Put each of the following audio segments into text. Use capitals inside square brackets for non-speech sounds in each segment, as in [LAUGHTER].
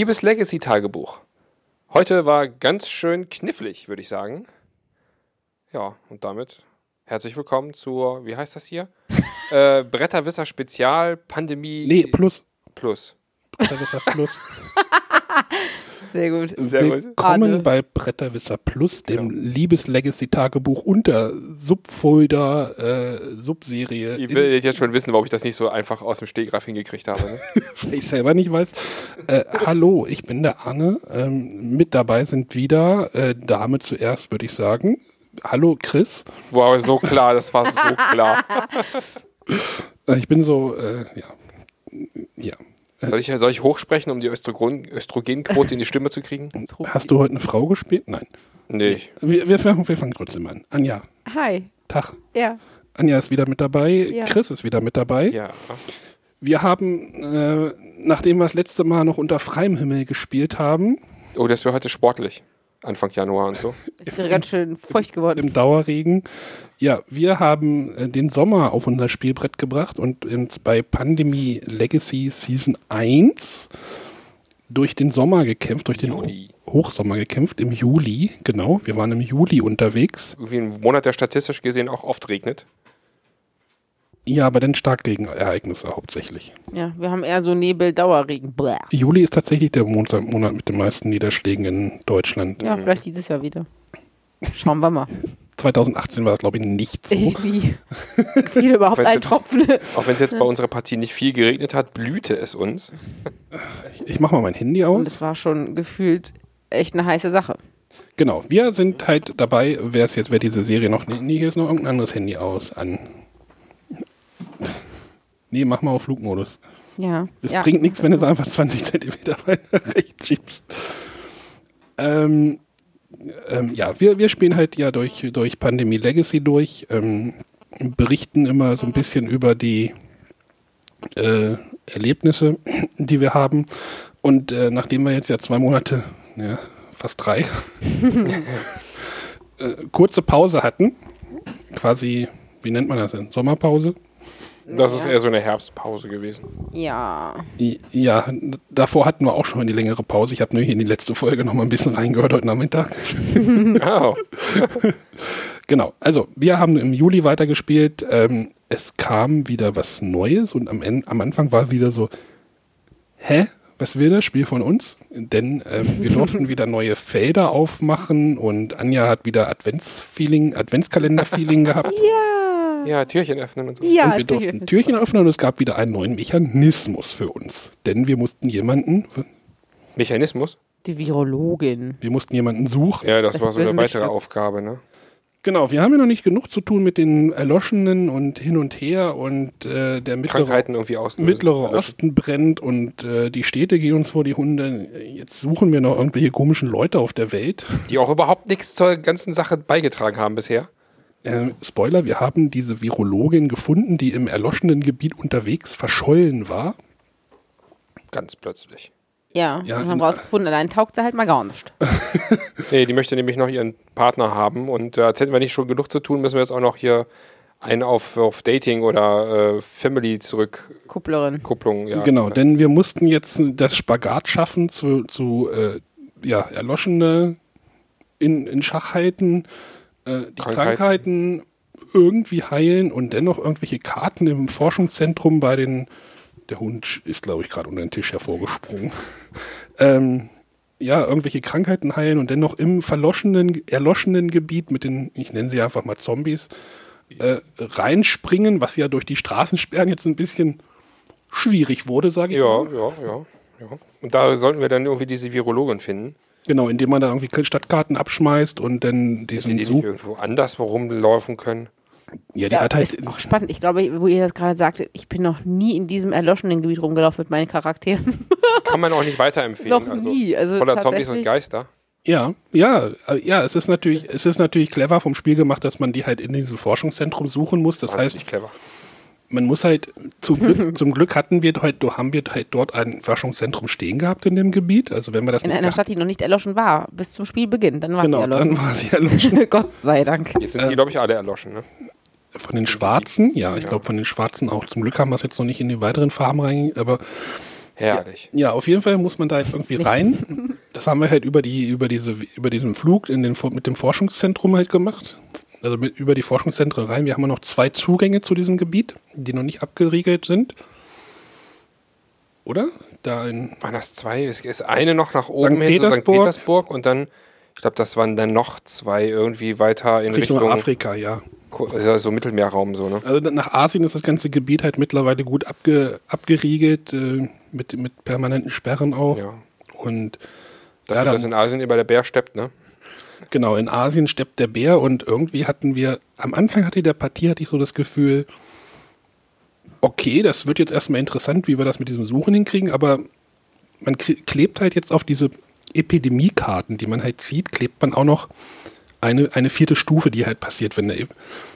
Liebes Legacy-Tagebuch. Heute war ganz schön knifflig, würde ich sagen. Ja, und damit herzlich willkommen zur, wie heißt das hier? [LAUGHS] äh, Bretterwisser Spezial Pandemie Nee, plus. Plus. Bretterwisser Plus. [LAUGHS] Sehr gut. Sehr gut. Willkommen Arne. bei Bretterwisser Plus, dem Genau. Liebes-Legacy-Tagebuch und der Subfolder, äh, Subserie, Ihr in- werdet jetzt schon wissen, warum ich das nicht so einfach aus dem Stegreif hingekriegt habe. Ne? [LAUGHS] weil ich selber nicht weiß. Äh, hallo, ich bin der Arne. Ähm, mit dabei sind wieder äh, Dame zuerst, würde ich sagen. Hallo, Chris. Wow, so klar, das war so klar. [LAUGHS] Äh, ich bin so, äh, ja. Ja. Soll ich, soll ich hochsprechen, um die Östrogen, Östrogenquote in die Stimme zu kriegen? Hast du heute eine Frau gespielt? Nein. Nee. Wir, wir, fangen, wir fangen trotzdem an. Anja, Hi. Tag. Ja. Anja ist wieder mit dabei. Ja. Chris ist wieder mit dabei. Ja. Wir haben, äh, nachdem wir das letzte Mal noch unter freiem Himmel gespielt haben, Oh, das wäre heute sportlich. Anfang Januar und so. [LAUGHS] Ich wäre ganz schön feucht geworden. im Dauerregen, ja, wir haben äh, den Sommer auf unser Spielbrett gebracht und uns bei Pandemie Legacy Season 1 durch den Sommer gekämpft, durch den Juli. Ho Hochsommer gekämpft, im Juli, genau. Wir waren im Juli unterwegs. Irgendwie ein Monat, der statistisch gesehen auch oft regnet. Ja, aber dann Starkregenereignisse hauptsächlich. Ja, wir haben eher so Nebel, Dauerregen. Bläh. Juli ist tatsächlich der Monat, Monat mit den meisten Niederschlägen in Deutschland. Ja, vielleicht dieses Jahr wieder. [LAUGHS] Schauen wir mal. 2018 war es, glaube ich, nicht so. Wie viel [LAUGHS] überhaupt ein Tropfen. Auch wenn es jetzt bei unserer Partie nicht viel geregnet hat, blühte es uns. Ich mache mal mein Handy Und aus. es war schon gefühlt echt eine heiße Sache. Genau, wir sind halt dabei, wer es jetzt, wer diese Serie noch, nee, hier ist noch irgendein anderes Handy aus, an. Nee, mach mal auf Flugmodus. Ja. Es ja. bringt nichts, wenn du es einfach 20 Zentimeter [LAUGHS] weiter rechts schiebst. Ähm, ähm, ja, wir, wir spielen halt ja durch, durch Pandemie Legacy durch, ähm, berichten immer so ein bisschen über die äh, Erlebnisse, die wir haben. Und äh, nachdem wir jetzt ja zwei Monate, ja, fast drei, [LAUGHS] äh, kurze Pause hatten, quasi, wie nennt man das denn? Sommerpause? Das ist eher so eine Herbstpause gewesen. Ja. Ja, davor hatten wir auch schon eine längere Pause. Ich habe nur hier in die letzte Folge noch mal ein bisschen reingehört heute Nachmittag. [LAUGHS] Oh. [LAUGHS] Genau, also wir haben im Juli weitergespielt. Ähm, es kam wieder was Neues und am, Ende, am Anfang war wieder so, hä? Was will das Spiel von uns? Denn ähm, wir durften [LAUGHS] wieder neue Felder aufmachen und Anja hat wieder Adventsfeeling, Adventskalender-Feeling gehabt. Ja. Ja, Türchen öffnen und so. Ja, und wir durften Türchen. Türchen öffnen und es gab wieder einen neuen Mechanismus für uns. Denn wir mussten jemanden, Mechanismus? Die Virologin. wir mussten jemanden suchen. Ja, das, Das war so eine weitere. Aufgabe, ne? Genau, wir haben ja noch nicht genug zu tun mit den Erloschenen und hin und her und äh, der mittlere, Krankheiten irgendwie mittlere. Osten brennt und äh, die Städte gehen uns vor die Hunde. Jetzt suchen wir noch irgendwelche komischen Leute auf der Welt. Die auch überhaupt nichts zur ganzen Sache beigetragen haben bisher. Äh, Spoiler, wir haben diese Virologin gefunden, die im erloschenen Gebiet unterwegs verschollen war. Ganz plötzlich. Ja, Ja, und haben rausgefunden, allein taugt sie halt mal gar nicht. [LAUGHS] Nee, die möchte nämlich noch ihren Partner haben. Und äh, als hätten wir nicht schon genug zu tun, müssen wir jetzt auch noch hier einen auf, auf Dating oder äh, Family zurückkupplung. Kupplerin. Ja. Genau, denn wir mussten jetzt das Spagat schaffen zu, zu äh, ja, Erloschene in, in Schach halten, äh, die Krankheiten. Krankheiten. irgendwie heilen und dennoch irgendwelche Karten im Forschungszentrum bei den. Der Hund ist, glaube ich, gerade unter den Tisch hervorgesprungen. [LAUGHS] ähm, ja, irgendwelche Krankheiten heilen und dennoch im verloschenen, erloschenen Gebiet mit den, ich nenne sie einfach mal Zombies, äh, reinspringen, was ja durch die Straßensperren jetzt ein bisschen schwierig wurde, sage ich Ja, mal. ja, ja, ja. Und da sollten wir dann irgendwie diese Virologin finden. Genau, indem man da irgendwie Stadtkarten abschmeißt und dann Die, diesen die Such... nicht irgendwo anders rumlaufen können. Ja, die Ja, hat halt... ist auch spannend. Ich glaube, wo ihr das gerade sagtet, ich bin noch nie in diesem erloschenen Gebiet rumgelaufen mit meinen Charakteren. Kann man auch nicht [LAUGHS] weiterempfehlen. noch also, nie. Also Voller Zombies und Geister. Ja, ja, äh, ja, es ist natürlich, es ist natürlich clever vom Spiel gemacht, dass man die halt in diesem Forschungszentrum suchen muss. Das heißt, Wahnsinnig clever. Man muss halt, zum Glück, [LAUGHS] zum Glück hatten wir halt, haben wir halt dort ein Forschungszentrum stehen gehabt in dem Gebiet. Also wenn wir das In einer Stadt, die noch nicht erloschen war, bis zum Spielbeginn. Dann war genau, sie dann erloschen. war sie erloschen. [LAUGHS] Gott sei Dank. Jetzt sind sie, glaube ich, alle erloschen. Ne? Von den Schwarzen, ja, ich Ja. glaube von den Schwarzen auch. Zum Glück haben wir es jetzt noch nicht in die weiteren Farben rein, aber Herrlich. Ja, auf jeden Fall muss man da jetzt irgendwie rein. [LAUGHS] Das haben wir halt über die, über diese, über diesen Flug in den, mit dem Forschungszentrum halt gemacht. Also mit, über die Forschungszentren rein. Wir haben noch zwei Zugänge zu diesem Gebiet, die noch nicht abgeriegelt sind. Oder? Da in Waren das zwei? Es ist eine noch nach oben St. hin zu St. Petersburg. Petersburg und dann, ich glaube, das waren dann noch zwei irgendwie weiter in Richtung, Richtung, Afrika, ja. Ko- ja, so Mittelmeerraum, so, ne? Also nach Asien ist das ganze Gebiet halt mittlerweile gut abge, abgeriegelt, äh, mit, mit permanenten Sperren auch. Ja. Und Dafür, Ja, dann- dass in Asien über der Bär steppt, ne? Genau, in Asien steppt der Bär und irgendwie hatten wir, am Anfang hatte der Partie, hatte ich so das Gefühl, okay, das wird jetzt erstmal interessant, wie wir das mit diesem Suchen hinkriegen, aber man klebt halt jetzt auf diese Epidemiekarten, die man halt sieht, klebt man auch noch eine, eine vierte Stufe, die halt passiert, wenn eine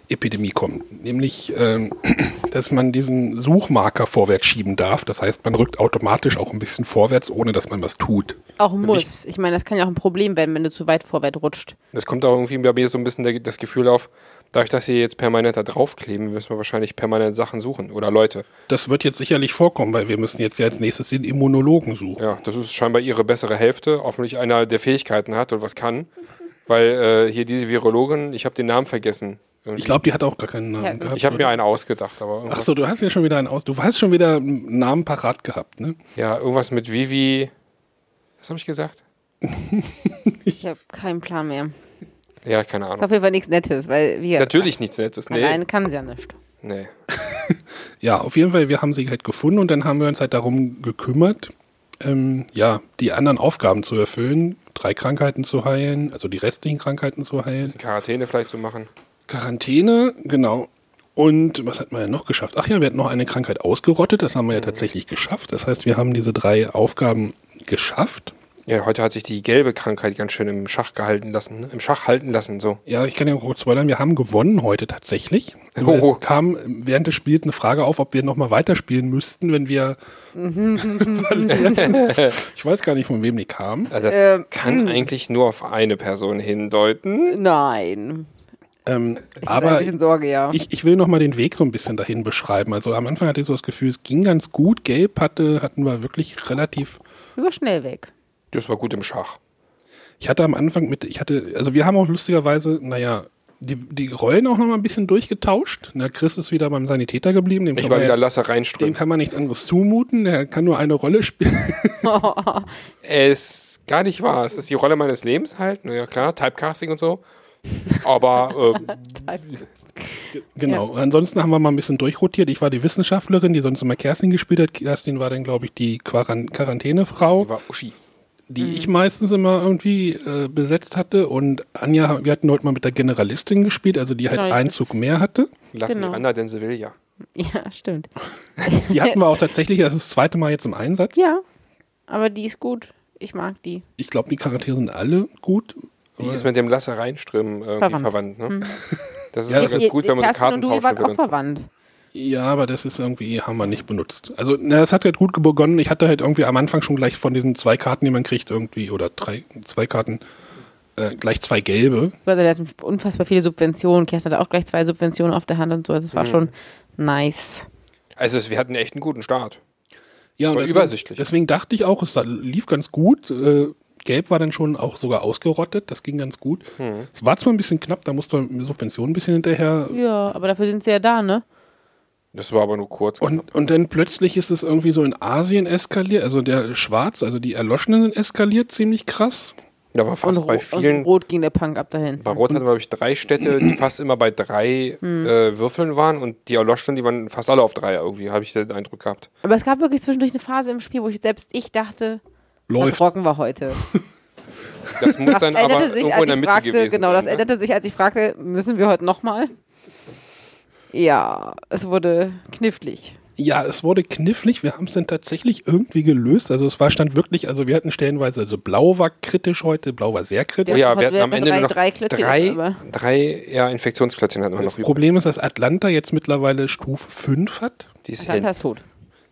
Epidemie kommt. Nämlich, ähm, [CLEARS THROAT] dass man diesen Suchmarker vorwärts schieben darf. Das heißt, man rückt automatisch auch ein bisschen vorwärts, ohne dass man was tut. Auch muss. Ich meine, das kann ja auch ein Problem werden, wenn du zu weit vorwärts rutscht. Das kommt auch irgendwie bei mir so ein bisschen der, das Gefühl auf, dadurch, dass sie jetzt permanent da draufkleben, müssen wir wahrscheinlich permanent Sachen suchen oder Leute. Das wird jetzt sicherlich vorkommen, weil wir müssen jetzt ja als nächstes den Immunologen suchen. Ja, das ist scheinbar ihre bessere Hälfte, hoffentlich einer, der Fähigkeiten hat und was kann. Weil äh, hier diese Virologin, ich habe den Namen vergessen. Irgendwie. Ich glaube, die hat auch gar keinen Namen Ja, gehabt. ich habe mir einen ausgedacht, aber Ach so, du hast ja schon wieder einen aus. Du hast schon wieder einen Namen parat gehabt, ne? ja, irgendwas mit Vivi. Was habe ich gesagt? [LAUGHS] Ich habe keinen Plan mehr. Ja, keine Ist Ahnung. auf jeden Fall nichts Nettes, weil wir Natürlich nichts Nettes. Nee. alleine kann sie ja nicht. nee. [LAUGHS] Ja, auf jeden Fall, wir haben sie halt gefunden und dann haben wir uns halt darum gekümmert, ähm, ja, die anderen Aufgaben zu erfüllen, drei Krankheiten zu heilen, also die restlichen Krankheiten zu heilen. Quarantäne vielleicht zu machen. Quarantäne, genau. Und was hat man ja noch geschafft? Ach ja, wir hatten noch eine Krankheit ausgerottet, das haben wir ja tatsächlich geschafft. Das heißt, wir haben diese drei Aufgaben geschafft. Ja, heute hat sich die gelbe Krankheit ganz schön im Schach gehalten lassen, ne? im Schach halten lassen, so. Ja, ich kann ja kurz spoilern, wir haben gewonnen heute tatsächlich. [LAUGHS] Oh. Es kam während des Spiels eine Frage auf, ob wir nochmal weiterspielen müssten, wenn wir. [LAUGHS] ich weiß gar nicht, von wem die kam. Also das Ähm, kann eigentlich nur auf eine Person hindeuten. Nein. Ähm, [LAUGHS] Ich aber bisschen Sorge, ja. ich, ich will nochmal den Weg so ein bisschen dahin beschreiben. Also am Anfang hatte ich so das Gefühl, es ging ganz gut. Gelb hatte, hatten wir wirklich relativ. Wir schnell weg. Das war gut im Schach. Ich hatte am Anfang mit, ich hatte, also wir haben auch lustigerweise, naja, die, die Rollen auch nochmal ein bisschen durchgetauscht. Na, Chris ist wieder beim Sanitäter geblieben. Dem Ich kann war man wieder ja, Lasse dem reinströmen. kann man nichts anderes zumuten. Der kann nur eine Rolle spielen. [LAUGHS] Es ist gar nicht wahr. Es ist die Rolle meines Lebens halt. Na ja, klar, Typecasting und so. Aber ähm, [LAUGHS] Genau. Ansonsten haben wir mal ein bisschen durchrotiert. Ich war die Wissenschaftlerin, die sonst immer Kerstin gespielt hat. Kerstin war dann, glaube ich, die Quaran Quarantänefrau, war Uschi. die ich meistens immer irgendwie äh, besetzt hatte. Und Anja, wir hatten heute mal mit der Generalistin gespielt, also die halt Genau, einen das- Zug mehr hatte. Lass Genau. Miranda denn Sevilla. Ja, stimmt. [LAUGHS] Die hatten wir auch tatsächlich, das ist das zweite Mal jetzt im Einsatz. Ja, aber die ist gut. Ich mag die. Ich glaube, die Charaktere sind alle gut. Die ist mit dem Lasse reinströmen irgendwie verwandt. Verwandt. ne? Das ist Ja, ja, ganz gut, wenn man so Karten du, ihr auch verwandt. Ja, aber das ist irgendwie, haben wir nicht benutzt. Also, na, es hat halt gut begonnen. Ich hatte halt irgendwie am Anfang schon gleich von diesen zwei Karten, die man kriegt, irgendwie, oder drei, zwei Karten, äh, gleich zwei gelbe. Also, der hat unfassbar viele Subventionen. Kerstin hat auch gleich zwei Subventionen auf der Hand und so. Also, es Mhm. war schon nice. Also wir hatten echt einen guten Start. Ja, und deswegen, übersichtlich. Deswegen dachte ich auch, es lief ganz gut. Äh, Gelb war dann schon auch sogar ausgerottet, das ging ganz gut. Hm. Es war zwar ein bisschen knapp, da musste man mit der Subvention ein bisschen hinterher. Ja, aber dafür sind sie ja da, ne? Das war aber nur kurz. Und, und dann plötzlich ist es irgendwie so in Asien eskaliert, also der Schwarz, also die Erloschenen sind eskaliert, ziemlich krass. da war fast und, bei vielen. und rot ging der Punk ab dahin. Bei Rot hatten wir, glaube ich, drei Städte, die fast immer bei drei Hm. äh, Würfeln waren und die erloschen, die waren fast alle auf drei irgendwie, habe ich den Eindruck gehabt. Aber es gab wirklich zwischendurch eine Phase im Spiel, wo ich selbst ich dachte, Läuft. was rocken wir heute. [LAUGHS] Das muss dann aber änderte sich, irgendwo als in der ich Mitte fragte, gewesen genau, sein. das ne? änderte sich, als ich fragte, müssen wir heute nochmal? Ja, es wurde knifflig. Ja, es wurde knifflig, wir haben es dann tatsächlich irgendwie gelöst. Also es war stand wirklich, also wir hatten stellenweise, also Blau war kritisch heute, Blau war sehr kritisch. Oh ja, Wir wir hatten am Ende drei- nur noch drei drei, drei ja, Infektionsklötzchen hatten wir Das noch übrig. Problem ist, dass Atlanta jetzt mittlerweile Stufe 5 hat. Die ist Atlanta hin. ist tot.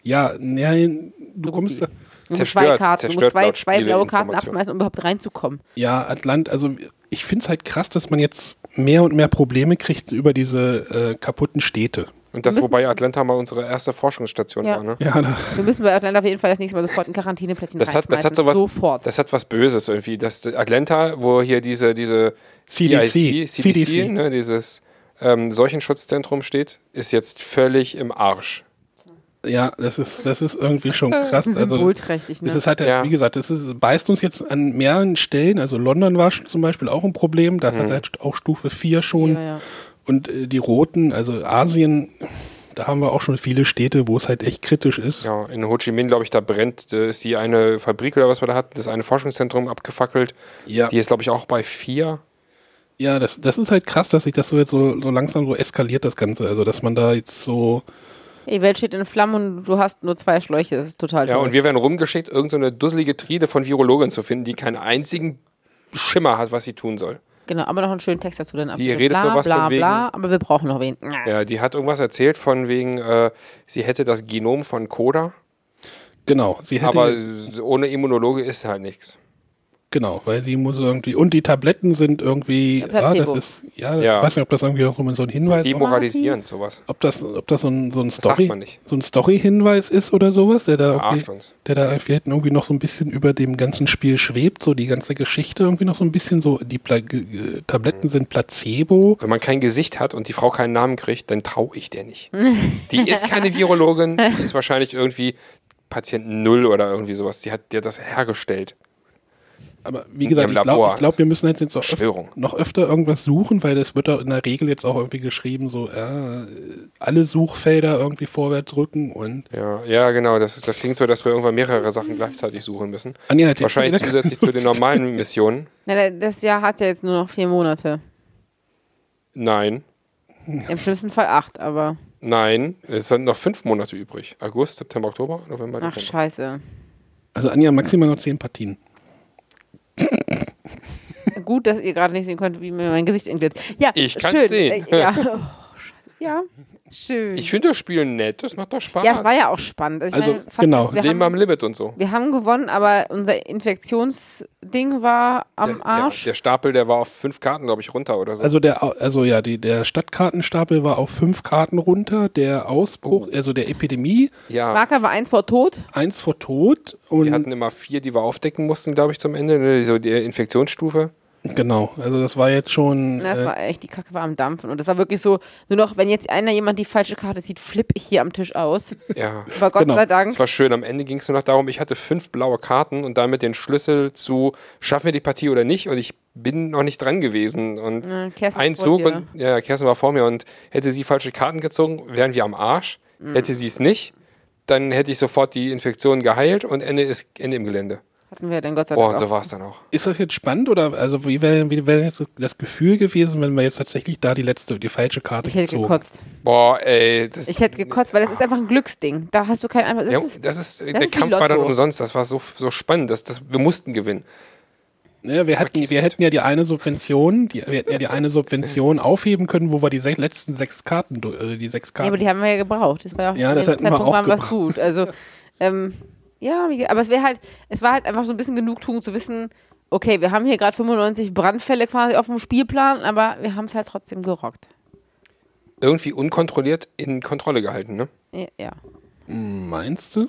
Ja, nein, du kommst da. Du musst Zerstört, zwei Karten, du musst zwei, zwei blaue Karten abschmeißen, um überhaupt reinzukommen. Ja, Atlant, also ich finde es halt krass, dass man jetzt mehr und mehr Probleme kriegt über diese äh, kaputten Städte. Und das, wobei Atlanta mal unsere erste Forschungsstation Ja. war, ne? Ja, da, Wir müssen bei Atlanta auf jeden Fall das nächste Mal sofort ein Quarantäneplätzchen Das hat, das hat sowas, Sofort. das hat was Böses irgendwie. Das Atlanta, wo hier diese, diese CDC, CIC, CDC, CDC. Ne, dieses ähm, Seuchenschutzzentrum steht, ist jetzt völlig im Arsch. Ja das, ist, das ist irgendwie schon [LAUGHS] krass. das ist Also, symbolträchtig, ne? es ist halt, Ja. wie gesagt, es ist, beißt uns jetzt an mehreren Stellen. Also London war schon zum Beispiel auch ein Problem. Das Mhm. hat halt auch Stufe 4 schon. ja, ja. Und äh, die roten, also Asien, da haben wir auch schon viele Städte, wo es halt echt kritisch ist. Ja, in Ho Chi Minh, glaube ich, da brennt, äh, ist die eine Fabrik oder was wir da hatten, das eine Forschungszentrum abgefackelt. Ja, Die ist, glaube ich, auch bei vier. ja das, das ist halt krass, dass sich das so jetzt so, so langsam so eskaliert, das Ganze. Also, dass man da jetzt so, Die Welt steht in Flammen und du hast nur zwei Schläuche. Das ist total Ja, toll. und wir werden rumgeschickt, irgendeine so eine dusselige Triede von Virologin zu finden, die keinen einzigen Schimmer hat, was sie tun soll. Genau, aber noch einen schönen Text dazu dann ab. Die redet bla, nur was bla, von wegen- bla, aber wir brauchen noch wen. Ja, die hat irgendwas erzählt von wegen, äh, sie hätte das Genom von Coda, genau, sie hätte, aber ohne Immunologe ist halt nichts. Genau, weil sie muss irgendwie, und die Tabletten sind irgendwie, ah, Placebo. das ist, ja, Ja. ich weiß nicht, ob das irgendwie noch so ein Hinweis Demoralisierend, sowas. ob das, ob das so ein, so ein Story, so ein Story-Hinweis ist oder sowas, der da irgendwie, der da vielleicht irgendwie noch so ein bisschen über dem ganzen Spiel schwebt, so die ganze Geschichte irgendwie noch so ein bisschen so, die Pla Tabletten sind Placebo. Wenn man kein Gesicht hat und die Frau keinen Namen kriegt, dann traue ich der nicht. [LAUGHS] Die ist keine Virologin, die ist wahrscheinlich irgendwie Patienten Null oder irgendwie sowas. Die hat, die hat das hergestellt. Aber wie gesagt, ich glaube, glaub, wir müssen jetzt, jetzt noch, öf noch öfter irgendwas suchen, weil es wird doch in der Regel jetzt auch irgendwie geschrieben, so ja, alle Suchfelder irgendwie vorwärts rücken und Ja, ja genau. Das, das klingt so, dass wir irgendwann mehrere Sachen gleichzeitig suchen müssen. Anja hat jetzt Wahrscheinlich zusätzlich zu den normalen Missionen. [LAUGHS] Na, das Jahr hat ja jetzt nur noch vier Monate. Nein, Im schlimmsten Fall acht, aber nein. Es sind noch fünf Monate übrig. August, September, Oktober, November, ach Dezember. scheiße. Also Anja, maximal noch zehn Partien. Gut, dass ihr gerade nicht sehen könnt, wie mir mein Gesicht entglitt. Ja, Ich kann's schön. sehen. Äh, ja. [LAUGHS] Oh, ja, schön. Ich finde das Spiel nett. Das macht doch Spaß. ja, es war ja auch spannend. Also, Also, meine, genau. wir, Leben am haben, Limit und so. wir haben gewonnen, aber unser Infektionsding war am der, Arsch. Der, der Stapel, der war auf fünf Karten, glaube ich, runter oder so. Also der, also ja, die, der Stadtkartenstapel war auf fünf Karten runter, der Ausbruch, Oh. also der Epidemie, ja, Marker war eins vor Tod. eins vor Tod und wir hatten immer vier, die wir aufdecken mussten, glaube ich, zum Ende. Ne? So die Infektionsstufe. Genau, also das war jetzt schon Das äh, war echt, die Kacke war am Dampfen. Und das war wirklich so, nur noch, wenn jetzt einer jemand die falsche Karte sieht, flippe ich hier am Tisch aus. Ja. [LAUGHS] Aber Gott Genau. sei Dank. Es war schön. Am Ende ging es nur noch darum, ich hatte fünf blaue Karten und damit den Schlüssel zu, schaffen wir die Partie oder nicht? Und ich bin noch nicht dran gewesen. Und Kerstin ein Zug und ja, Kerstin war vor mir und hätte sie falsche Karten gezogen, wären wir am Arsch. Mhm. Hätte sie es nicht, dann hätte ich sofort die Infektion geheilt und Ende ist Ende im Gelände. Hatten wir dann Gott sei Boah, Dank und so war es dann auch. Ist das jetzt spannend oder also wie wäre wie wär jetzt das Gefühl gewesen, wenn wir jetzt tatsächlich da die letzte, die falsche Karte Ich hätte gezogen? gekotzt. Boah, ey. Das, Ich hätte gekotzt, weil das ist einfach ein Glücksding. Da hast du kein einfach. Das ja, ist, das ist, der ist Kampf war dann umsonst. Das war so, so spannend. Das, das, wir mussten gewinnen. Ja, wir, hätten, wir hätten ja die eine Subvention, die, wir hätten ja die eine Subvention [LAUGHS] aufheben können, wo wir die sech, letzten sechs Karten, äh, die sechs ja, Karten. aber die haben wir ja gebraucht. Das war ja auch Ja, das dem hätten wir Zeitpunkt auch waren das gebraucht. gut. Also, ähm, ja, aber es wäre halt, es war halt einfach so ein bisschen Genugtuung zu wissen, okay, wir haben hier gerade 95 Brandfälle quasi auf dem Spielplan, aber wir haben es halt trotzdem gerockt. Irgendwie unkontrolliert in Kontrolle gehalten, ne? Ja, ja. Meinst du?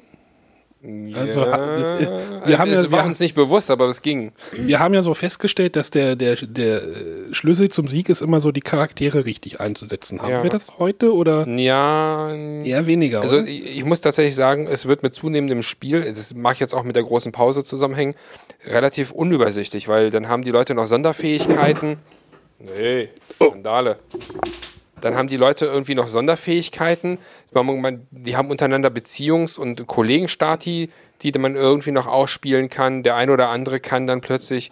Also, ja, ha- das- äh, wir also, haben ja- es wir war haben- uns nicht bewusst, aber es ging. Wir haben ja so festgestellt, dass der, der, der äh, Schlüssel zum Sieg ist immer so, die Charaktere richtig einzusetzen. Haben Ja. wir das heute oder Ja, eher weniger? also ich, ich muss tatsächlich sagen, es wird mit zunehmendem Spiel, das mag jetzt auch mit der großen Pause zusammenhängen, relativ unübersichtlich, weil dann haben die Leute noch Sonderfähigkeiten. Nee, Skandale. Dann haben die Leute irgendwie noch Sonderfähigkeiten. Die haben untereinander Beziehungs- und Kollegenstati, die man irgendwie noch ausspielen kann. Der eine oder andere kann dann plötzlich,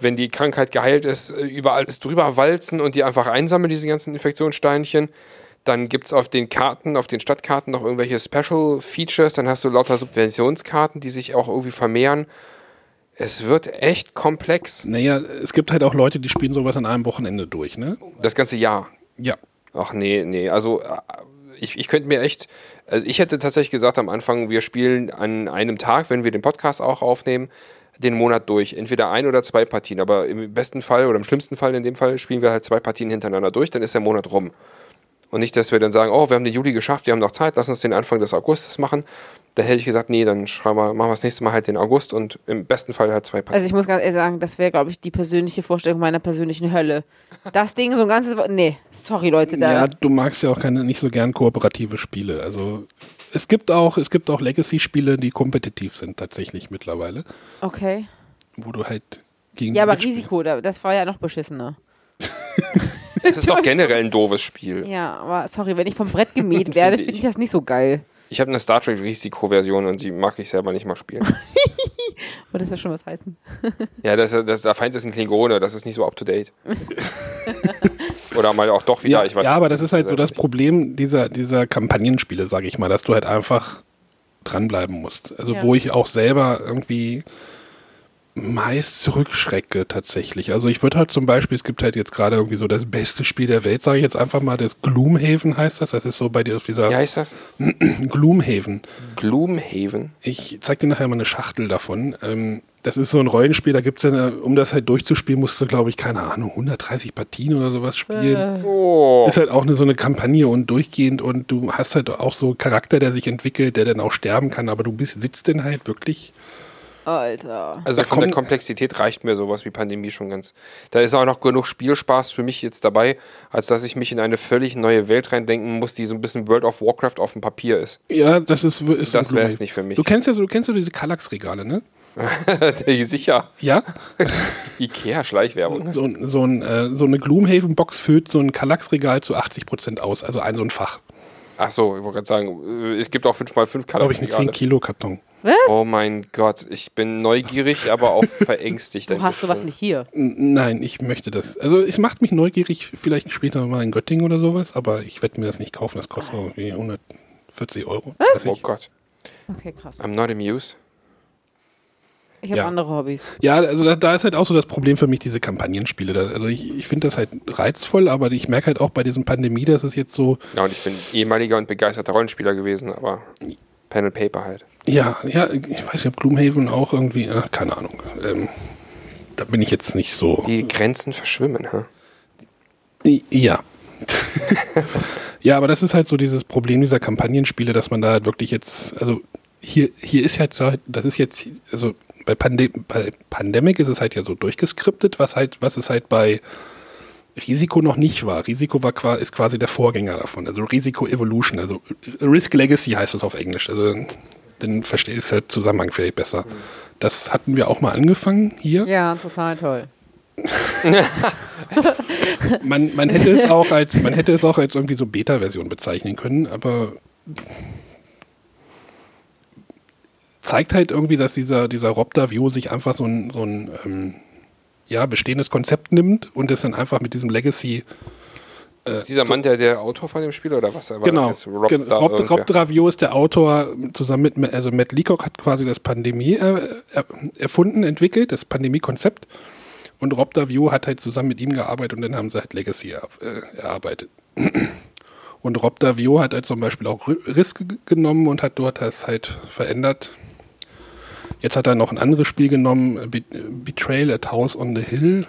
wenn die Krankheit geheilt ist, über alles drüber walzen und die einfach einsammeln, diese ganzen Infektionssteinchen. Dann gibt es auf den Karten, auf den Stadtkarten noch irgendwelche Special Features. Dann hast du lauter Subventionskarten, die sich auch irgendwie vermehren. Es wird echt komplex. naja, es gibt halt auch Leute, die spielen sowas an einem Wochenende durch, ne? Das ganze Jahr. Ja. Ach nee, nee. Also äh, ich, ich könnte mir echt, also ich hätte tatsächlich gesagt am Anfang, wir spielen an einem Tag, wenn wir den Podcast auch aufnehmen, den Monat durch. Entweder ein oder zwei Partien. Aber im besten Fall oder im schlimmsten Fall in dem Fall spielen wir halt zwei Partien hintereinander durch, dann ist der Monat rum. Und nicht, dass wir dann sagen, oh, wir haben den Juli geschafft, wir haben noch Zeit, lass uns den Anfang des Augustes machen. Da hätte ich gesagt, nee, dann schreiben wir, machen wir das nächste Mal halt den August und im besten Fall halt zwei Partien. Also ich muss ganz ehrlich sagen, das wäre, glaube ich, die persönliche Vorstellung meiner persönlichen Hölle. Das Ding so ein ganzes... Wo- Nee, sorry Leute, da... Ja, du magst ja auch keine, nicht so gern kooperative Spiele. Also es gibt auch, es gibt auch Legacy-Spiele, die kompetitiv sind tatsächlich mittlerweile, Okay. wo du halt gegen Ja, aber Risiko, da- das war ja noch beschissener. [LAUGHS] Es ist doch generell ein doofes Spiel. Ja, aber sorry, wenn ich vom Brett gemäht [LAUGHS] Finde werde, ich. finde ich das nicht so geil. Ich habe eine Star Trek Risiko-Version und die mag ich selber nicht mal spielen. [LAUGHS] Würde das ja schon was heißen? [LAUGHS] ja, das, das, der Feind ist ein Klingone, das ist nicht so up to date. [LAUGHS] Oder mal auch doch wieder, Ja, ich weiß ja, aber das ist halt so das nicht. Problem dieser, dieser Kampagnenspiele, sage ich mal, dass du halt einfach dranbleiben musst. Also Ja. wo ich auch selber irgendwie meist zurückschrecke tatsächlich. Also ich würde halt zum Beispiel, es gibt halt jetzt gerade irgendwie so das beste Spiel der Welt, sage ich jetzt einfach mal, das Gloomhaven heißt das. Das ist so bei dir auf dieser Wie heißt das? [CLEARS THROAT] Gloomhaven. Gloomhaven. Ich zeig dir nachher mal eine Schachtel davon. Ähm, das ist so ein Rollenspiel, da gibt's ja, eine, um das halt durchzuspielen, musst du, glaube ich, keine Ahnung, 130 Partien oder sowas spielen. Oh. Ist halt auch eine, so eine Kampagne und durchgehend und du hast halt auch so einen Charakter, der sich entwickelt, der dann auch sterben kann, aber du bist, sitzt denn halt wirklich. Alter. Also von der Komplexität reicht mir sowas wie Pandemie schon ganz. Da ist auch noch genug Spielspaß für mich jetzt dabei, als dass ich mich in eine völlig neue Welt reindenken muss, die so ein bisschen World of Warcraft auf dem Papier ist. Ja, das ist, ist Das wär's Blu-ray. nicht für mich. Du kennst ja so, du kennst ja diese Kallax-Regale, ne? [LAUGHS] Sicher. Ja? [LAUGHS] Ikea-Schleichwerbung. So, so, ein, äh, so eine Gloomhaven-Box füllt so ein Kallax-Regal zu 80% aus, also ein so ein Fach. Ach so, ich wollte gerade sagen, äh, es gibt auch 5x5 Glaube ich, ein 10-Kilo-Karton. Was? Oh mein Gott, ich bin neugierig, aber auch [LAUGHS] verängstigt. Wo hast du was nicht hier? N- Nein, ich möchte das. Also es macht mich neugierig, vielleicht später mal in Göttingen oder sowas, aber ich werde mir das nicht kaufen. Das kostet irgendwie 140 Euro. weiß Oh. Gott, Okay, krass. I'm not amused. Ich habe Ja. andere Hobbys. Ja, also da, da ist halt auch so das Problem für mich, diese Kampagnenspiele. Da, also ich, ich finde das halt reizvoll, aber ich merke halt auch bei diesem Pandemie, dass es jetzt so, Ja, und ich bin ehemaliger und begeisterter Rollenspieler gewesen, aber Pen and Paper halt. ja, ja, ich weiß nicht, ob Gloomhaven auch irgendwie, äh, keine Ahnung. Ähm, da bin ich jetzt nicht so. Die Grenzen verschwimmen, hä? Ja. [LAUGHS] ja, aber das ist halt so dieses Problem dieser Kampagnenspiele, dass man da halt wirklich jetzt, also hier, hier ist halt, so- das ist jetzt, also bei, Pande bei Pandemic ist es halt ja so durchgeskriptet, was halt, was es halt bei Risiko noch nicht war. Risiko war ist quasi der Vorgänger davon, also Risiko Evolution, also Risk Legacy heißt es auf Englisch. Also dann verstehst du halt Zusammenhang vielleicht besser. Das hatten wir auch mal angefangen hier. Ja, total toll. [LAUGHS] Man, man hätte es auch als man hätte es auch als irgendwie so Beta-Version bezeichnen können, aber zeigt halt irgendwie, dass dieser dieser Robda View sich einfach so ein so ein ähm, ja bestehendes Konzept nimmt und es dann einfach mit diesem Legacy Ist dieser Mann der, der Autor von dem Spiel oder was? Er war genau Rob Gen- Rob. Rob Dravio ist der Autor zusammen mit also Matt Leacock hat quasi das Pandemie äh, er, erfunden entwickelt das Pandemie-Konzept und Rob Davio hat halt zusammen mit ihm gearbeitet und dann haben sie halt Legacy äh, erarbeitet. Und Rob Davio hat halt zum Beispiel auch Ri- Risk genommen und hat dort das halt verändert. Jetzt hat er noch ein anderes Spiel genommen, Be Betrayal at House on the Hill.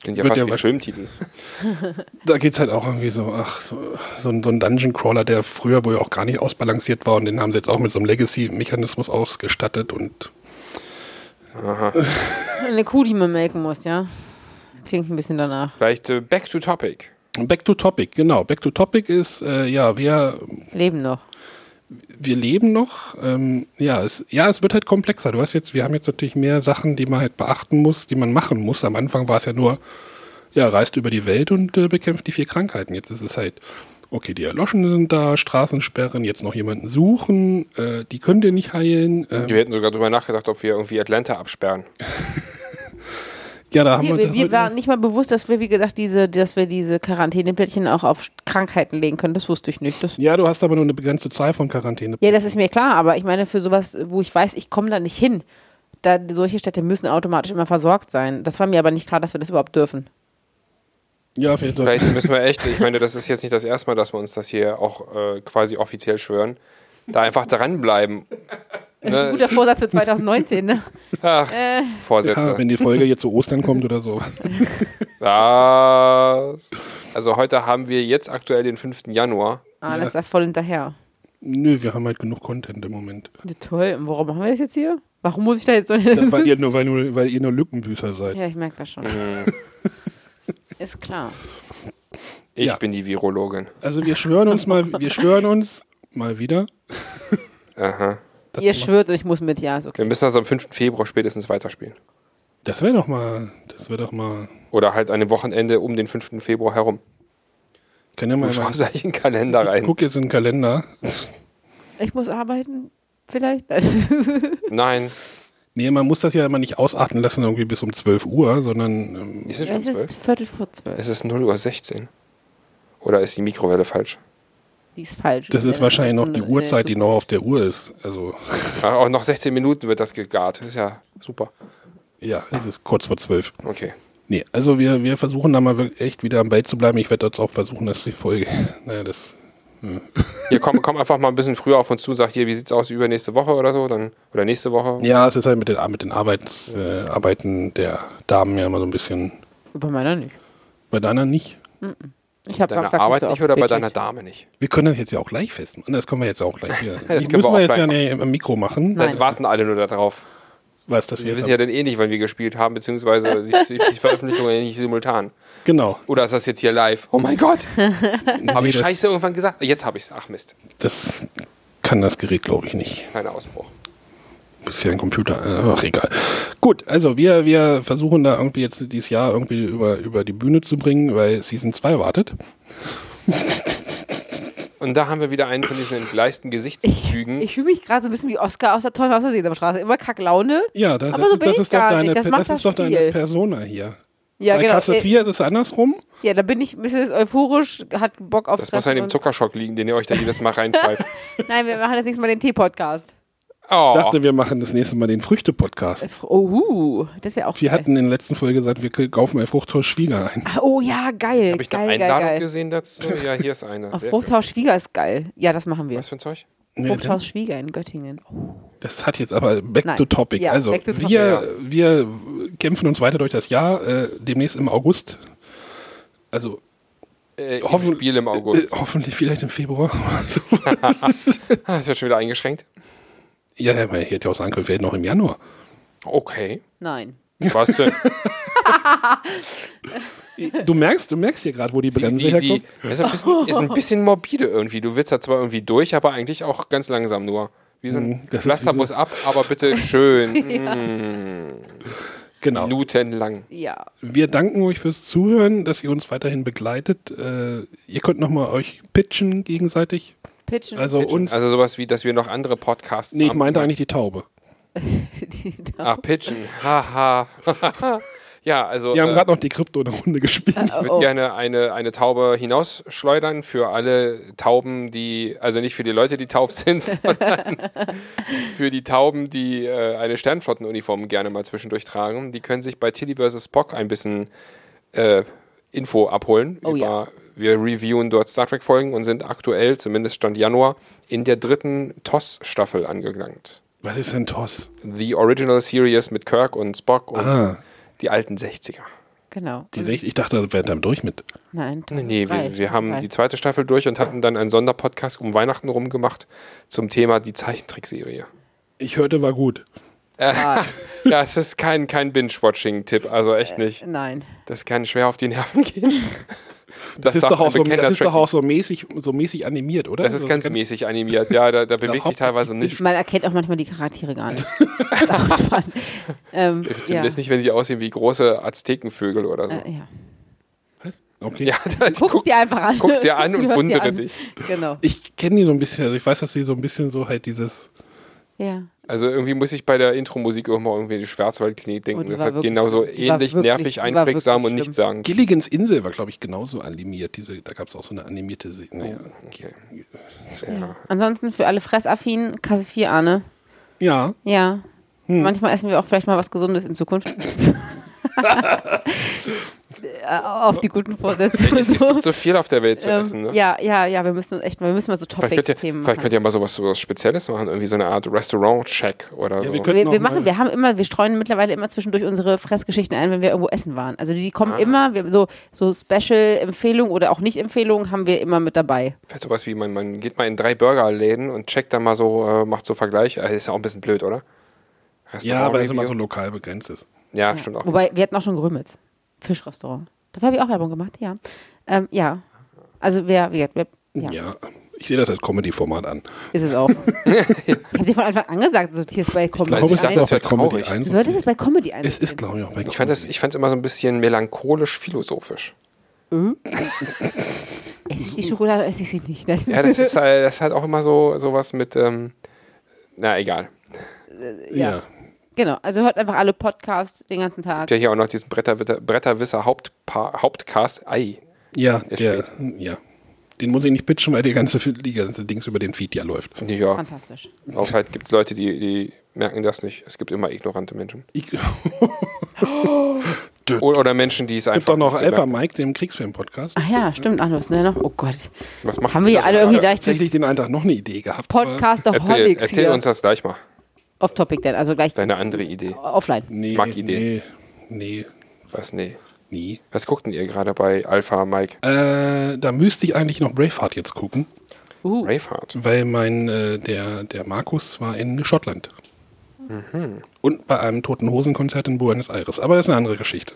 Klingt ja wird fast ja wie Filmtitel. [LAUGHS] Da geht es halt auch irgendwie so, ach, so, so, ein, so ein Dungeon Crawler, der früher wohl auch gar nicht ausbalanciert war und den haben sie jetzt auch mit so einem Legacy-Mechanismus ausgestattet und Aha. [LAUGHS] Eine Kuh, die man melken muss, ja. Klingt ein bisschen danach. Vielleicht äh, back to topic. Back to Topic, genau. Back to Topic ist, äh, ja, wir, Leben noch. Wir leben noch. Ähm, ja, es, ja, es wird halt komplexer. Du hast jetzt, wir haben jetzt natürlich mehr Sachen, die man halt beachten muss, die man machen muss. Am Anfang war es ja nur, ja, reist über die Welt und äh, bekämpft die vier Krankheiten. Jetzt ist es halt, okay, die Erloschenen sind da, Straßensperren, jetzt noch jemanden suchen, äh, die können dir nicht heilen. Ähm, Wir hätten sogar drüber nachgedacht, ob wir irgendwie Atlanta absperren. [LAUGHS] ja, da haben Wir, wir, wir, das wir heute- waren nicht mal bewusst, dass wir, wie gesagt, diese, dass wir diese Quarantäneplättchen auch auf Krankheiten legen können. Das wusste ich nicht. Das, Ja, du hast aber nur eine begrenzte Zahl von Quarantäne. ja, das ist mir klar, aber ich meine, für sowas, wo ich weiß, ich komme da nicht hin, da, solche Städte müssen automatisch immer versorgt sein. Das war mir aber nicht klar, dass wir das überhaupt dürfen. Ja, vielleicht, Vielleicht müssen wir echt, ich meine, das ist jetzt nicht das erste Mal, dass wir uns das hier auch äh, quasi offiziell schwören, da einfach dranbleiben. Das ist ein Ne? guter Vorsatz für 2019, ne? [LAUGHS] Ach, Äh, Vorsätze. ja, wenn die Folge jetzt zu Ostern kommt oder so. [LAUGHS] Was? Also heute haben wir jetzt aktuell den 5. Januar. Ah, Ja. das ist ja voll hinterher. Nö, wir haben halt genug Content im Moment. Ja, toll. Und warum machen wir das jetzt hier? Warum muss ich da jetzt so Ja, [LAUGHS] weil, ihr nur, weil, nur, weil ihr nur Lückenbüßer seid. Ja, ich merke das schon. Mhm. Ist klar. Ich Ja. bin die Virologin. Also wir schwören uns mal, wir schwören uns mal wieder. Aha. Das, Ihr schwört und ich muss mit, ja, ist okay. Wir müssen das am 5. Februar spätestens weiterspielen. das wäre doch mal, das wäre doch mal. Oder halt an dem Wochenende um den 5. Februar herum. Kann ja Du mal. schaust eigentlich in den Kalender Ich rein. guck jetzt in den Kalender. Ich muss arbeiten, vielleicht. Nein, [LAUGHS] Nee, man muss das ja immer nicht ausarten lassen, irgendwie bis um 12 Uhr, sondern ähm, ist es schon es ist 12? Viertel vor zwölf. Es ist 0 Uhr 16. Oder ist die Mikrowelle falsch? Die ist falsch. das ist wahrscheinlich noch die Uhrzeit, die noch auf der Uhr ist. Also Ah, auch noch 16 Minuten wird das gegart. Ist ja super. ja, es ist kurz vor 12. Okay. Nee, also wir, wir versuchen da mal echt wieder am Ball zu bleiben. Ich werde jetzt auch versuchen, dass die Folge, [LAUGHS] naja, das, Hier komm, komm einfach mal ein bisschen früher auf uns zu und sag hier, wie sieht's aus übernächste Woche oder so, dann oder nächste Woche. ja, es ist halt mit den, mit den Arbeits, äh, Arbeiten der Damen ja immer so ein bisschen, Bei meiner nicht. bei deiner nicht. Ich habe Deiner Arbeit nicht oder bei deiner Dame nicht? Wir können das jetzt ja auch gleich festmachen. Das können wir jetzt auch gleich [LAUGHS] hier. Das müssen wir jetzt ja nicht im Mikro machen. Nein. Dann warten alle nur darauf. Was, dass wir Wir wissen ja dann eh nicht, wann wir gespielt haben, beziehungsweise [LAUGHS] die, die Veröffentlichung ja nicht simultan. Genau. Oder ist das jetzt hier live? Oh mein Gott! [LAUGHS] Habe ich das- Scheiße irgendwann gesagt? Jetzt habe ich's. Ach Mist. Das kann das Gerät, glaube ich, nicht. Kleiner Ausbruch. Ist ja ein Computer. äh, Ach, egal. Gut, also wir, wir versuchen da irgendwie jetzt dieses Jahr irgendwie über, über die Bühne zu bringen, weil Season 2 wartet. Und da haben wir wieder einen von diesen entgleisten Gesichtszügen. Ich fühle mich gerade so ein bisschen wie Oscar aus der Tonne aus der Sesamstraße. Immer Kacklaune. Ja, das, Aber das, so ist, bin das ich ist doch gar deine, nicht. Das das ist doch deine. Persona hier. Ja, Bei genau. Klasse Äh, 4 ist es andersrum. Ja, da bin ich ein bisschen euphorisch, hat Bock auf das muss an Treffen dem Zuckerschock liegen, den ihr euch da jedes Mal [LAUGHS] reinpfeift. Nein, wir machen das nächste Mal den Tee-Podcast. Oh, Ich dachte, wir machen das nächste Mal den Früchte-Podcast. Oh, uh, das wäre auch Wir geil. hatten in der letzten Folge gesagt, wir kaufen ein Fruchthaus Schwieger ein. Ach, oh ja, geil. habe ich da geil, Einladung geil. gesehen dazu? Ja, hier ist eine. [LAUGHS] Auf Fruchthaus Schwieger ist geil. Ja, das machen wir. Was für ein Zeug? Nee, Fruchthaus Schwieger in Göttingen. Oh, Das hat jetzt aber back Nein. to topic. Ja, also back to topic. wir, wir kämpfen uns weiter durch das Jahr. Äh, demnächst im August. Also Äh, im Hoffen- Spiel im äh, August. hoffentlich vielleicht im Februar. Ah, [LAUGHS] [LAUGHS] Das wird schon wieder eingeschränkt. Ja, ja, aber ich hätte ja auch sagen können, vielleicht noch im Januar. Okay. nein. Was denn? Du merkst, du merkst hier gerade, wo die Bremse Sie, sie, herkommt. ist, ein bisschen, ist ein bisschen morbide irgendwie. Du willst da zwar irgendwie durch, aber eigentlich auch ganz langsam nur. Wie so ein das ist Pflasterbus ab, aber bitte schön. [LAUGHS] Mm, Genau. Minutenlang. Ja. Wir danken euch fürs Zuhören, dass ihr uns weiterhin begleitet. Äh, ihr könnt nochmal euch pitchen gegenseitig. Pitchen. Also uns. Also sowas wie, dass wir noch andere Podcasts nee, ich haben. meinte eigentlich die Taube. [LAUGHS] Die- Ach, pitchen. Haha. [LAUGHS] ja, also Wir haben äh, gerade noch die Krypto eine Runde gespielt. ich würde Oh. gerne eine, eine Taube hinausschleudern für alle Tauben, die, also nicht für die Leute, die taub sind, [LAUGHS] sondern für die Tauben, die äh, eine Sternflottenuniform gerne mal zwischendurch tragen. Die können sich bei Tilly vs. Spock ein bisschen äh, Info abholen. Oh über, ja. Wir reviewen dort Star Trek-Folgen und sind aktuell, zumindest Stand Januar, in der dritten TOS-Staffel angelangt. Was ist denn TOS? The Original Series mit Kirk und Spock und Ah, die alten 60er. Genau. die, ich dachte, wir wären dann durch mit. Nein, Nee, nee, wir, wir haben die zweite Staffel durch und hatten dann einen Sonderpodcast um Weihnachten rum gemacht zum Thema die Zeichentrickserie. Ich hörte, war gut. Ah, [LAUGHS] Ja, es ist kein, kein Binge-Watching-Tipp, also echt nicht. nein. Das kann schwer auf die Nerven gehen. [LAUGHS] Das, ist, sagt doch auch so, das ist doch auch so mäßig, so mäßig animiert, oder? Das ist ganz mäßig animiert, ja, da, da [LAUGHS] bewegt sich teilweise nicht. Man erkennt auch manchmal die Charaktere gar nicht. [LAUGHS] ist auch spannend. Ähm, ja. Zumindest nicht, wenn sie aussehen wie große Aztekenvögel oder so. Äh, ja. Okay. Ja, [LAUGHS] da, Guck, guck, dir einfach an. guck's dir an und wundere dich. Genau. Ich kenne die so ein bisschen, also ich weiß, dass die so ein bisschen so halt dieses. Ja. Also irgendwie muss ich bei der Intro-Musik immer irgendwie an die Schwarzwaldklinik Oh, denken. das hat wirklich- genauso die war ähnlich wirklich- nervig, einprägsam und nichts sagen. Gilligans Insel war, glaube ich, genauso animiert. Diese, da gab es auch so eine animierte. Se naja. Okay. Ja. Ansonsten für alle Fressaffinen, Kasse 4 Arne. ja, Ja. Hm. Manchmal essen wir auch vielleicht mal was Gesundes in Zukunft. [LAUGHS] [LAUGHS] äh, auf die guten Vorsätze. [LAUGHS] Es, es so. gibt so viel auf der Welt zu Ähm, essen. Ne? Ja, ja, ja, wir müssen echt, wir müssen mal so Vielleicht Topic-Themen vielleicht machen. könnt ihr mal sowas, sowas Spezielles machen, irgendwie so eine Art Restaurant-Check oder Ja, so. wir können- Wir, wir mal- machen, wir haben immer, wir streuen mittlerweile immer zwischendurch unsere Fressgeschichten ein, wenn wir irgendwo essen waren. Also die kommen Ah. immer, wir, so, so Special-Empfehlungen oder auch Nicht-Empfehlungen haben wir immer mit dabei. Vielleicht sowas wie, man, man geht mal in drei Burgerläden und checkt dann mal so, äh, macht so Vergleich. Äh, ist ja auch ein bisschen blöd, oder? Ja, weil es immer so lokal begrenzt ist. Ja, stimmt auch. Wobei, wir hatten auch schon Grömitz. Fischrestaurant. Dafür habe ich auch Werbung gemacht, ja. Ähm, ja. Also wer, wer, wer ja, Ja. Ich sehe das als Comedy-Format an. ist es auch. [LAUGHS] ich habe dir von Anfang an gesagt, sortierst bei Ich Comedy glaube, es dachte, auch bei Comedy traurig. 1. Du solltest es bei Comedy ein. Es ist, glaube ich, auch bei Ich fand es ich fand's immer so ein bisschen melancholisch-philosophisch. Esse ich die Schokolade, esse ich sie nicht. Ne? Ja, das [LAUGHS] ist halt, das ist halt auch immer so sowas mit, ähm, na egal. Ja. Genau, also hört einfach alle Podcasts den ganzen Tag. Gibt ja hier auch noch diesen Bretterwisser, Bretterwisser Hauptpa Hauptcast. Ei. Ja, Der ja. Den muss ich nicht pitchen, weil die ganze, die ganze Dings über den Feed ja läuft. Ja, Fantastisch. auch halt gibt es Leute, die, die merken das nicht. Es gibt immer ignorante Menschen. Ich, [LAUGHS] Oder, Menschen, die es gibt einfach doch noch Alpha Mike, dem Kriegsfilm-Podcast. Ach ja, stimmt. Ach, was ne noch? Oh Gott. Was machen Haben wir hier das alle irgendwie gleich Tatsächlich den einen Tag noch eine Idee gehabt. aber- Erzähl, Podcaster-Holics erzähl hier. uns das gleich mal. Off-Topic denn, also gleich Deine andere Idee. offline. Nee, mag Ideen. Nee, nee, Was? Nee. nie. Was guckten ihr gerade bei Alpha Mike? Äh, da müsste ich eigentlich noch Braveheart jetzt gucken, Uh, Braveheart. weil mein, äh, der, der Markus war in Schottland. Und bei einem Toten Hosen-Konzert in Buenos Aires. Aber das ist eine andere Geschichte.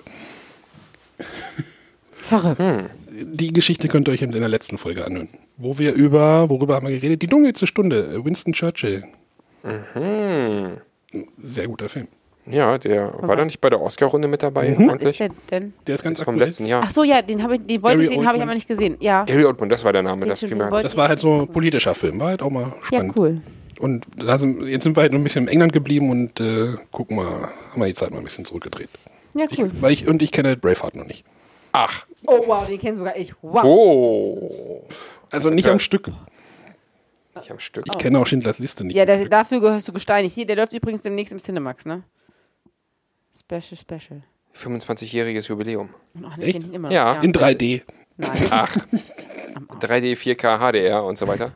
verrückt. Die Geschichte könnt ihr euch in der letzten Folge anhören. Wo wir über, worüber haben wir geredet? Die dunkelste Stunde, Winston Churchill. Sehr guter Film. Ja, der war da nicht bei der Oscar-Runde mit dabei, ist ordentlich? der denn? Der ist ganz ist vom letzten Jahr. Ach so, ja, den, ich, den wollte ich sehen, habe ich aber nicht gesehen. Ja. Gary Oldman, das war der Name. Den Das stimmt. Das war halt so ein politischer Film, war halt auch mal Ja, spannend. cool. Und da sind, jetzt sind wir halt noch ein bisschen in England geblieben und äh, gucken mal, haben wir die Zeit mal ein bisschen zurückgedreht. Ja, Ich, cool. weil ich, und ich kenne halt Braveheart noch nicht. Ach. Oh, wow, den kennen sogar ich. Wow. Oh. Also nicht Ja. am Stück. Ich am Stück. Ich kenne auch Schindlers Liste nicht. Ja, Stück. dafür gehörst du gesteinigt. Hier, der läuft übrigens demnächst im Cinemax, ne? Special, special. 25-jähriges Jubiläum. Ach, nee, Echt? immer. Ja. In 3D. Nein, Ach. 3D, 4K, HDR und so weiter.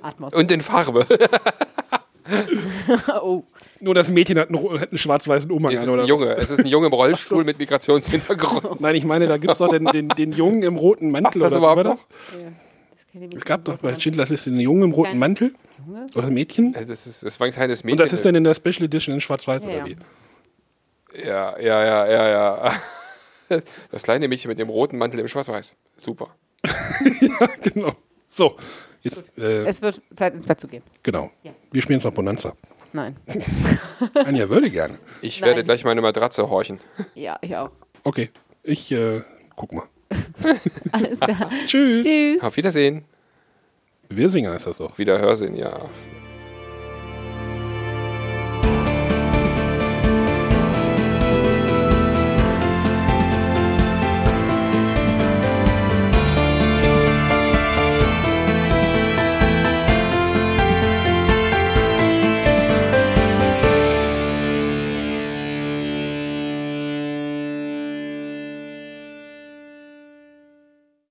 Atmos. Und in Farbe. [LAUGHS] oh. Nur das Mädchen hat einen, hat einen schwarz-weißen Umhang Es an. ist Oder ein Junge. Es ist ein Junge im Rollstuhl mit Migrationshintergrund. Nein, ich meine, da gibt es doch den, den, den Jungen im roten Mantel. Passt das oder überhaupt noch? Das ich Es gab doch bei Schindlers Liste den Jungen im roten Mantel. Junge? Oder Mädchen. Das, ist, das war ein kleines Mädchen. Und das ist dann in der Special Edition in schwarz-weiß Ja, oder ja. wie? ja, ja, ja, ja, ja. [LAUGHS] Das kleine Mädchen mit dem roten Mantel im Schwarz-Weiß. Super. [LAUGHS] genau. So, jetzt, äh, Es wird Zeit, ins Bett zu gehen. genau. Ja. Wir spielen jetzt noch Bonanza. Nein. [LAUGHS] Anja würde gerne. Ich Nein. werde gleich meine Matratze horchen. Ja, ich auch. Okay, ich äh, guck mal. [LAUGHS] Alles klar. [LAUGHS] Tschüss. Tschüss. Auf Wiedersehen. Wirsinger ist das doch. Wiederhörsehen, ja.